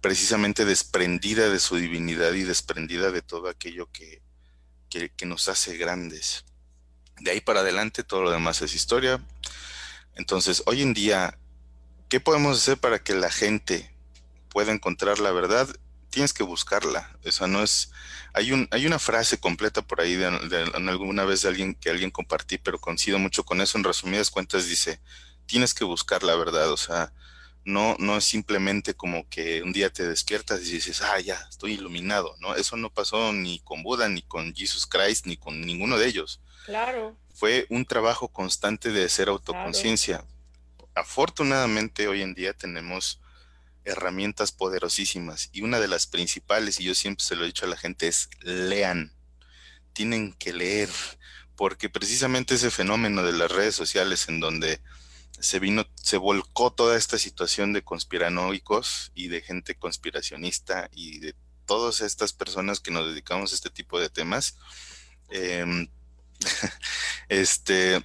precisamente desprendida de su divinidad y desprendida de todo aquello que, que, nos hace grandes. De ahí para adelante todo lo demás es historia. Entonces, hoy en día, ¿qué podemos hacer para que la gente pueda encontrar la verdad, tienes que buscarla. O no es. Hay, un, hay una frase completa por ahí de, alguna vez de alguien que alguien compartí, pero coincido mucho con eso. En resumidas cuentas, dice: tienes que buscar la verdad. O sea, no, no es simplemente como que un día te despiertas y dices, ah, ya, estoy iluminado. No, eso no pasó ni con Buda, ni con Jesus Christ, ni con ninguno de ellos. Claro. Fue un trabajo constante de hacer autoconciencia. Afortunadamente, hoy en día tenemos herramientas poderosísimas y una de las principales, y yo siempre se lo he dicho a la gente, es lean. Tienen que leer, porque precisamente ese fenómeno de las redes sociales en donde se vino, se volcó toda esta situación de conspiranoicos y de gente conspiracionista y de todas estas personas que nos dedicamos a este tipo de temas, em, este,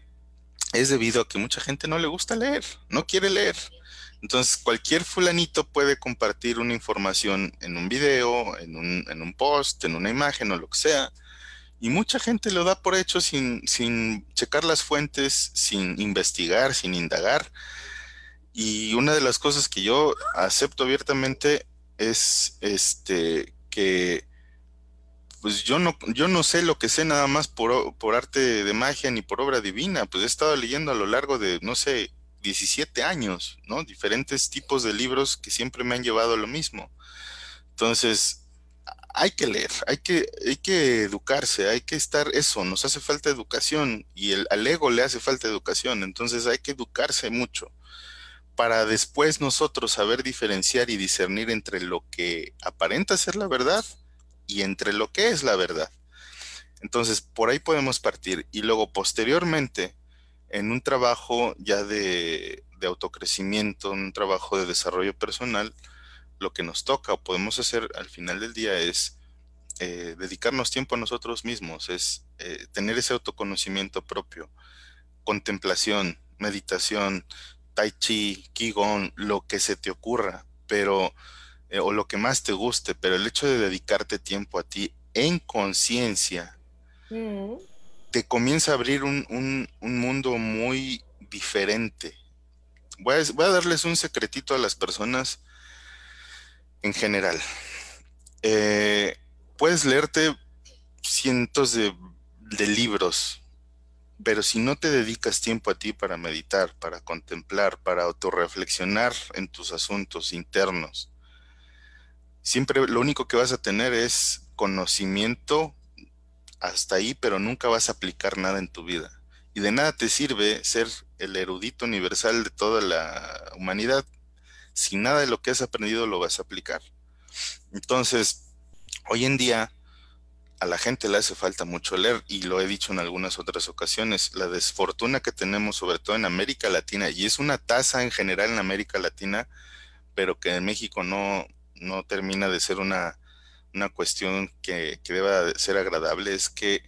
es debido a que mucha gente no le gusta leer, no quiere leer. Entonces, cualquier fulanito puede compartir una información en un video, en un, post, en una imagen o lo que sea. Y mucha gente lo da por hecho sin, sin checar las fuentes, sin investigar, sin indagar. Y una de las cosas que yo acepto abiertamente es este que pues yo no, yo no sé lo que sé nada más por, por arte de magia ni por obra divina. Pues he estado leyendo a lo largo de, no sé, 17 años, ¿no? Diferentes tipos de libros que siempre me han llevado a lo mismo. Entonces, hay que leer, hay que, hay que educarse, hay que estar eso, nos hace falta educación y el, al ego le hace falta educación, entonces hay que educarse mucho, para después nosotros saber diferenciar y discernir entre lo que aparenta ser la verdad y entre lo que es la verdad. Entonces, por ahí podemos partir y luego posteriormente, en un trabajo ya de, autocrecimiento, un trabajo de desarrollo personal, lo que nos toca o podemos hacer al final del día es eh, dedicarnos tiempo a nosotros mismos, es eh, tener ese autoconocimiento propio, contemplación, meditación, tai chi, qigong, lo que se te ocurra, pero eh, o lo que más te guste, pero el hecho de dedicarte tiempo a ti en conciencia mm. Te comienza a abrir un, mundo muy diferente. Voy a, darles un secretito a las personas en general. Eh, puedes leerte cientos de, de libros, pero si no te dedicas tiempo a ti para meditar, para contemplar, para autorreflexionar en tus asuntos internos, siempre lo único que vas a tener es conocimiento hasta ahí, pero nunca vas a aplicar nada en tu vida. Y de nada te sirve ser el erudito universal de toda la humanidad si nada de lo que has aprendido lo vas a aplicar. Entonces, hoy en día a la gente le hace falta mucho leer y lo he dicho en algunas otras ocasiones, la desfortuna que tenemos sobre todo en América Latina y es una tasa en general en América Latina, pero que en México no, no termina de ser una, cuestión que, que deba ser agradable, es que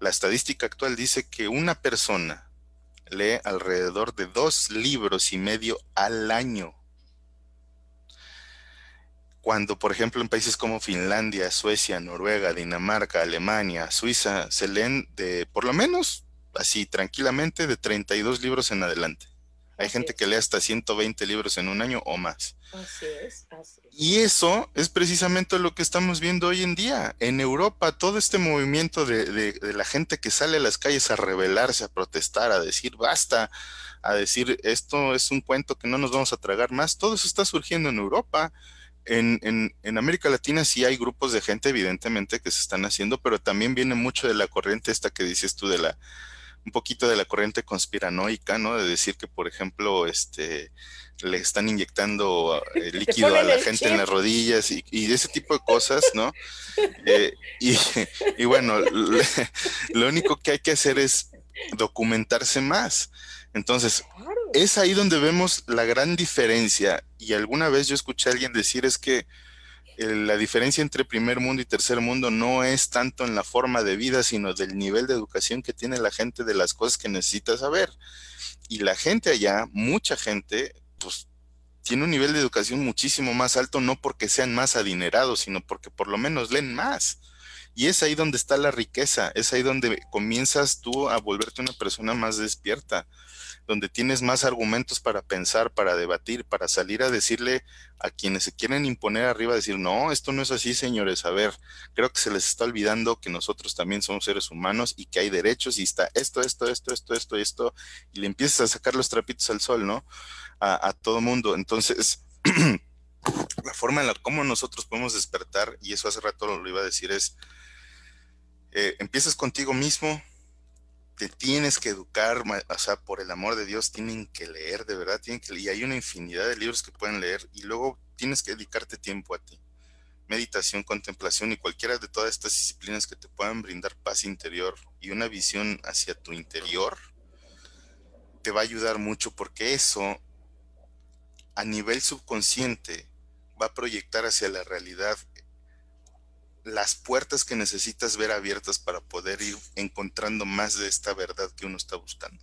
la estadística actual dice que una persona lee alrededor de dos libros y medio al año cuando, por ejemplo, en países como Finlandia, Suecia, Noruega, Dinamarca, Alemania, Suiza, se leen de, por lo menos, así tranquilamente, de 32 libros en adelante. Hay gente que lee hasta 120 libros en un año o más. Así es, así es. Y eso es precisamente lo que estamos viendo hoy en día. En Europa, todo este movimiento de, de la gente que sale a las calles a rebelarse, a protestar, a decir basta, a decir esto es un cuento que no nos vamos a tragar más, todo eso está surgiendo en Europa en, en, América Latina sí hay grupos de gente, evidentemente, que se están haciendo, pero también viene mucho de la corriente esta que dices tú, de la, un poquito de la corriente conspiranoica, ¿no? De decir que, por ejemplo, este, le están inyectando eh, líquido a la gente en las rodillas y, y, ese tipo de cosas, ¿no? Eh, y, y, bueno, lo único que hay que hacer es documentarse más. Entonces, es ahí donde vemos la gran diferencia. Y alguna vez yo escuché a alguien decir es que la diferencia entre primer mundo y tercer mundo no es tanto en la forma de vida, sino del nivel de educación que tiene la gente de las cosas que necesita saber. Y la gente allá, mucha gente, pues tiene un nivel de educación muchísimo más alto, no porque sean más adinerados, sino porque por lo menos leen más. Y es ahí donde está la riqueza, es ahí donde comienzas tú a volverte una persona más despierta, donde tienes más argumentos para pensar, para debatir, para salir a decirle a quienes se quieren imponer arriba, decir, no, esto no es así, señores, a ver, creo que se les está olvidando que nosotros también somos seres humanos y que hay derechos y está esto, esto, esto, esto, esto, esto, y le empiezas a sacar los trapitos al sol, ¿no? A, todo mundo. Entonces, la forma en la cómo nosotros podemos despertar, y eso hace rato lo, iba a decir, es, eh, empiezas contigo mismo, te tienes que educar, o sea, por el amor de Dios, tienen que leer, de verdad, tienen que y hay una infinidad de libros que pueden leer, y luego tienes que dedicarte tiempo a ti. Meditación, contemplación y cualquiera de todas estas disciplinas que te puedan brindar paz interior y una visión hacia tu interior, te va a ayudar mucho porque eso, a nivel subconsciente, va a proyectar hacia la realidad las puertas que necesitas ver abiertas para poder ir encontrando más de esta verdad que uno está buscando.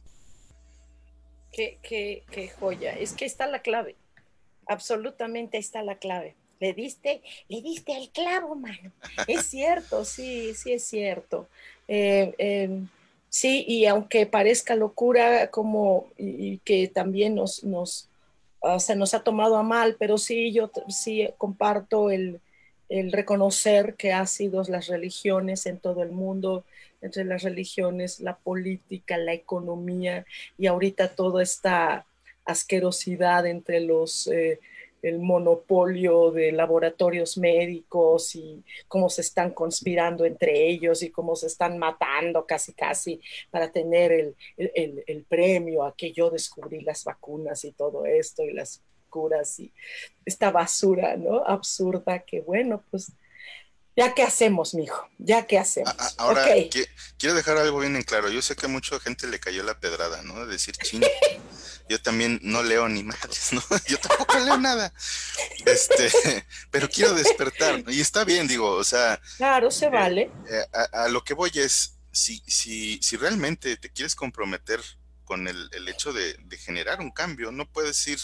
Qué, qué, qué joya. Es que está la clave. Absolutamente está la clave. Le diste, le diste al clavo, mano. Es cierto, sí, sí es cierto. Eh, em, sí, y aunque parezca locura, como y, que también nos, nos se nos ha tomado a mal, pero sí, yo sí comparto el, el reconocer que ha sido las religiones en todo el mundo, entre las religiones, la política, la economía y ahorita toda esta asquerosidad entre los, eh, el monopolio de laboratorios médicos y cómo se están conspirando entre ellos y cómo se están matando casi casi para tener el, el, el premio a que yo descubrí las vacunas y todo esto y las curas y esta basura, ¿no? Absurda que bueno, pues ya qué hacemos, mijo, ya qué hacemos. Ahora, quiero dejar algo bien en claro. Yo sé que a mucha gente le cayó la pedrada, ¿no? De decir, ching, yo también no leo ni madres, ¿no? Yo tampoco leo nada. Este, pero quiero despertar, y está bien, digo, o sea. Claro, se eh, vale. Eh, a, lo que voy es, si, si, si realmente te quieres comprometer con el, el hecho de, de generar un cambio, no puedes ir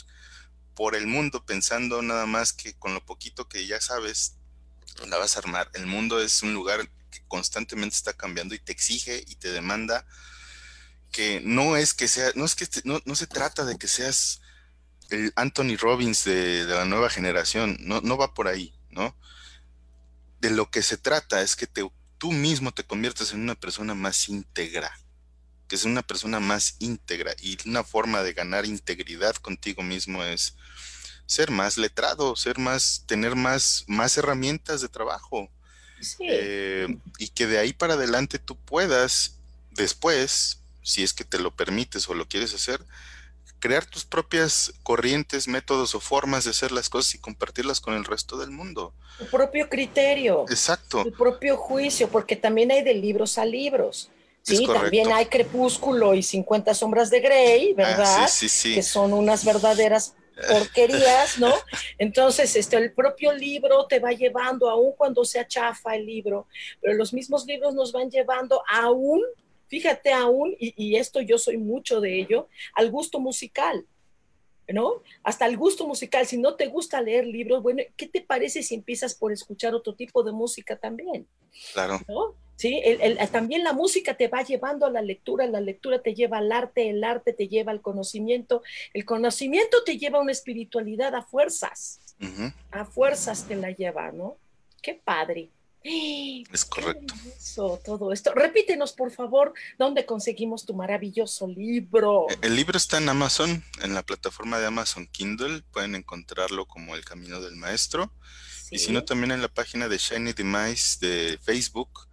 por el mundo pensando nada más que con lo poquito que ya sabes la vas a armar. El mundo es un lugar que constantemente está cambiando y te exige y te demanda que no es que sea, no es que no, no se trata de que seas el Anthony Robbins de, la nueva generación, no, no va por ahí, ¿no? De lo que se trata es que te, tú mismo te conviertas en una persona más íntegra, que es una persona más íntegra y una forma de ganar integridad contigo mismo es ser más letrado, ser más, tener más, más herramientas de trabajo. Eh, y que de ahí para adelante tú puedas después, si es que te lo permites o lo quieres hacer, crear tus propias corrientes, métodos o formas de hacer las cosas y compartirlas con el resto del mundo. Tu propio criterio. Exacto. Tu propio juicio, porque también hay de libros a libros. Sí, también hay Crepúsculo y 50 sombras de Grey, ah, ¿verdad? sí, sí, sí. Que son unas verdaderas porquerías, ¿no? Entonces, este, el propio libro te va llevando, aún cuando se achafa el libro, pero los mismos libros nos van llevando aún, fíjate aún, y, y esto yo soy mucho de ello, al gusto musical. ¿no? Hasta el gusto musical, si no te gusta leer libros, bueno, ¿qué te parece si empiezas por escuchar otro tipo de música también? Claro. ¿no? ¿Sí? también la música te va llevando a la lectura, la lectura te lleva al arte, el arte te lleva al conocimiento, el conocimiento te lleva a una espiritualidad a fuerzas, a fuerzas te la lleva, ¿no? Qué padre. Es correcto. Eso, todo esto. Repítenos, por favor, dónde conseguimos tu maravilloso libro. E, el libro está en Amazon, en la plataforma de Amazon Kindle. Pueden encontrarlo como El Camino del Maestro. Y si no, también en la página de Shiny Demise de Facebook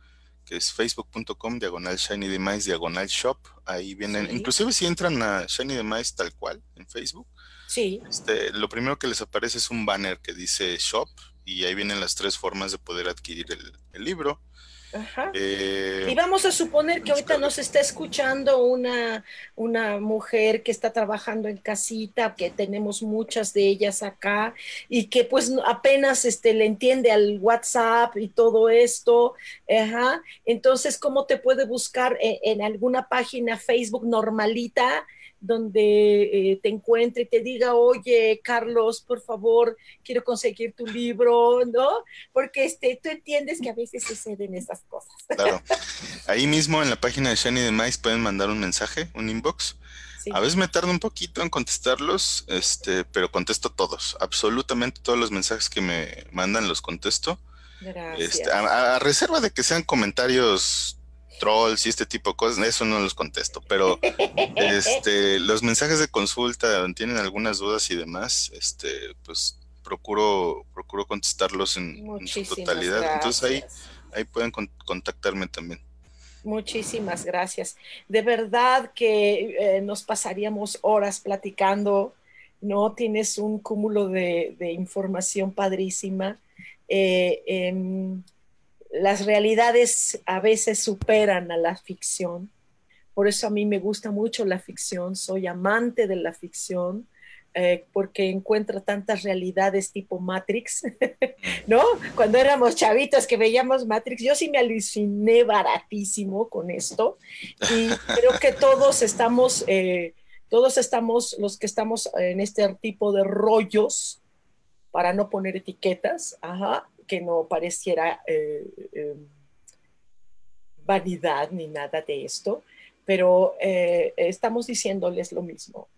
que es facebook.com diagonal Shiny Demise diagonal shop. Ahí vienen, inclusive si entran a Shiny Demise tal cual en Facebook, sí. este, lo primero que les aparece es un banner que dice shop y ahí vienen las tres formas de poder adquirir el libro. Eh, y vamos a suponer que ahorita nos está escuchando una, una mujer que está trabajando en casita, que tenemos muchas de ellas acá, y que pues apenas este, le entiende al WhatsApp y todo esto. Entonces, ¿cómo te puede buscar en, en alguna página Facebook normalita? Donde eh, te encuentre y te diga, oye, Carlos, por favor, quiero conseguir tu libro, ¿no? Porque este, tú entiendes que a veces suceden esas cosas. Claro. Ahí mismo en la página de Shani de Mais pueden mandar un mensaje, un inbox. A veces me tardo un poquito en contestarlos, este, pero contesto todos, absolutamente todos los mensajes que me mandan los contesto. Este, a, reserva de que sean comentarios trolls y este tipo de cosas, eso no los contesto, pero este, los mensajes de consulta, tienen algunas dudas y demás, este, pues procuro, procuro contestarlos en, su totalidad. Entonces ahí, ahí pueden contactarme también. Muchísimas gracias. De verdad que eh, nos pasaríamos horas platicando, ¿no? Tienes un cúmulo de, información padrísima. Eh, em, las realidades a veces superan a la ficción. Por eso a mí me gusta mucho la ficción, soy amante de la ficción, eh, porque encuentro tantas realidades tipo Matrix, ¿no? Cuando éramos chavitos que veíamos Matrix, yo sí me aluciné baratísimo con esto y creo que todos estamos, eh, todos estamos, los que estamos en este tipo de rollos, para no poner etiquetas, ajá, que no pareciera eh, em, vanidad ni nada de esto, pero eh, estamos diciéndoles lo mismo.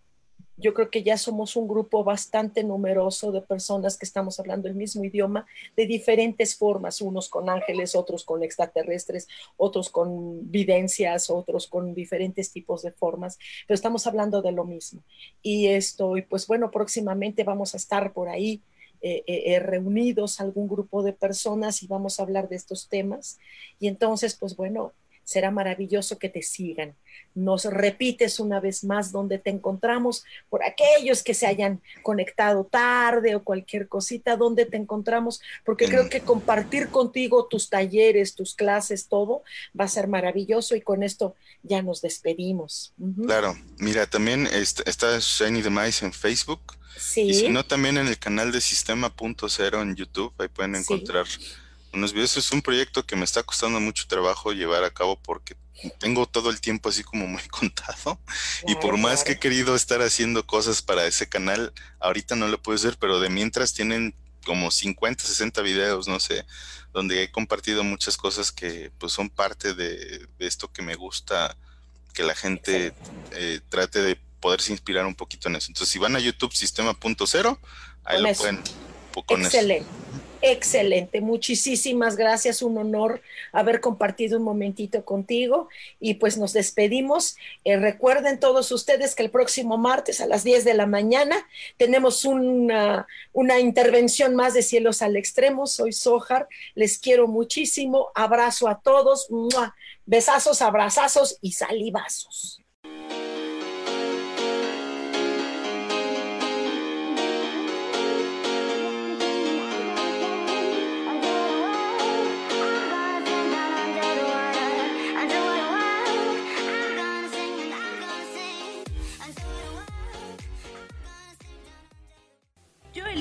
yo creo que ya somos un grupo bastante numeroso de personas que estamos hablando el mismo idioma de diferentes formas, unos con ángeles, otros con extraterrestres, otros con videncias, otros con diferentes tipos de formas, pero estamos hablando de lo mismo. Y esto, y pues bueno, próximamente vamos a estar por ahí eh, eh, eh, reunidos algún grupo de personas y vamos a hablar de estos temas. Y entonces, pues bueno, será maravilloso que te sigan. Nos repites una vez más dónde te encontramos, por aquellos que se hayan conectado tarde o cualquier cosita, dónde te encontramos, porque creo que compartir contigo tus talleres, tus clases, todo va a ser maravilloso y con esto ya nos despedimos. Claro, mira, también está, Shiny the Mice en Facebook. Sí. Y si no, también en el canal de Sistema Punto Cero en YouTube, ahí pueden encontrar unos videos. Es un proyecto que me está costando mucho trabajo llevar a cabo porque tengo todo el tiempo así como muy contado y por más que he querido estar haciendo cosas para ese canal, ahorita no lo puedo hacer, pero de mientras tienen como 50, 60 videos, no sé, donde he compartido muchas cosas que pues son parte de, esto que me gusta que la gente eh, trate de poderse inspirar un poquito en eso. Entonces, si van a YouTube Sistema Punto Cero, ahí lo pueden. Con Excelente. Excelente, muchísimas gracias, un honor haber compartido un momentito contigo. Y pues nos despedimos. Eh, recuerden todos ustedes que el próximo martes a las 10 de la mañana tenemos una, una intervención más de Cielos al Extremo. Soy Sojar, les quiero muchísimo, abrazo a todos, besazos, abrazazos y salivazos.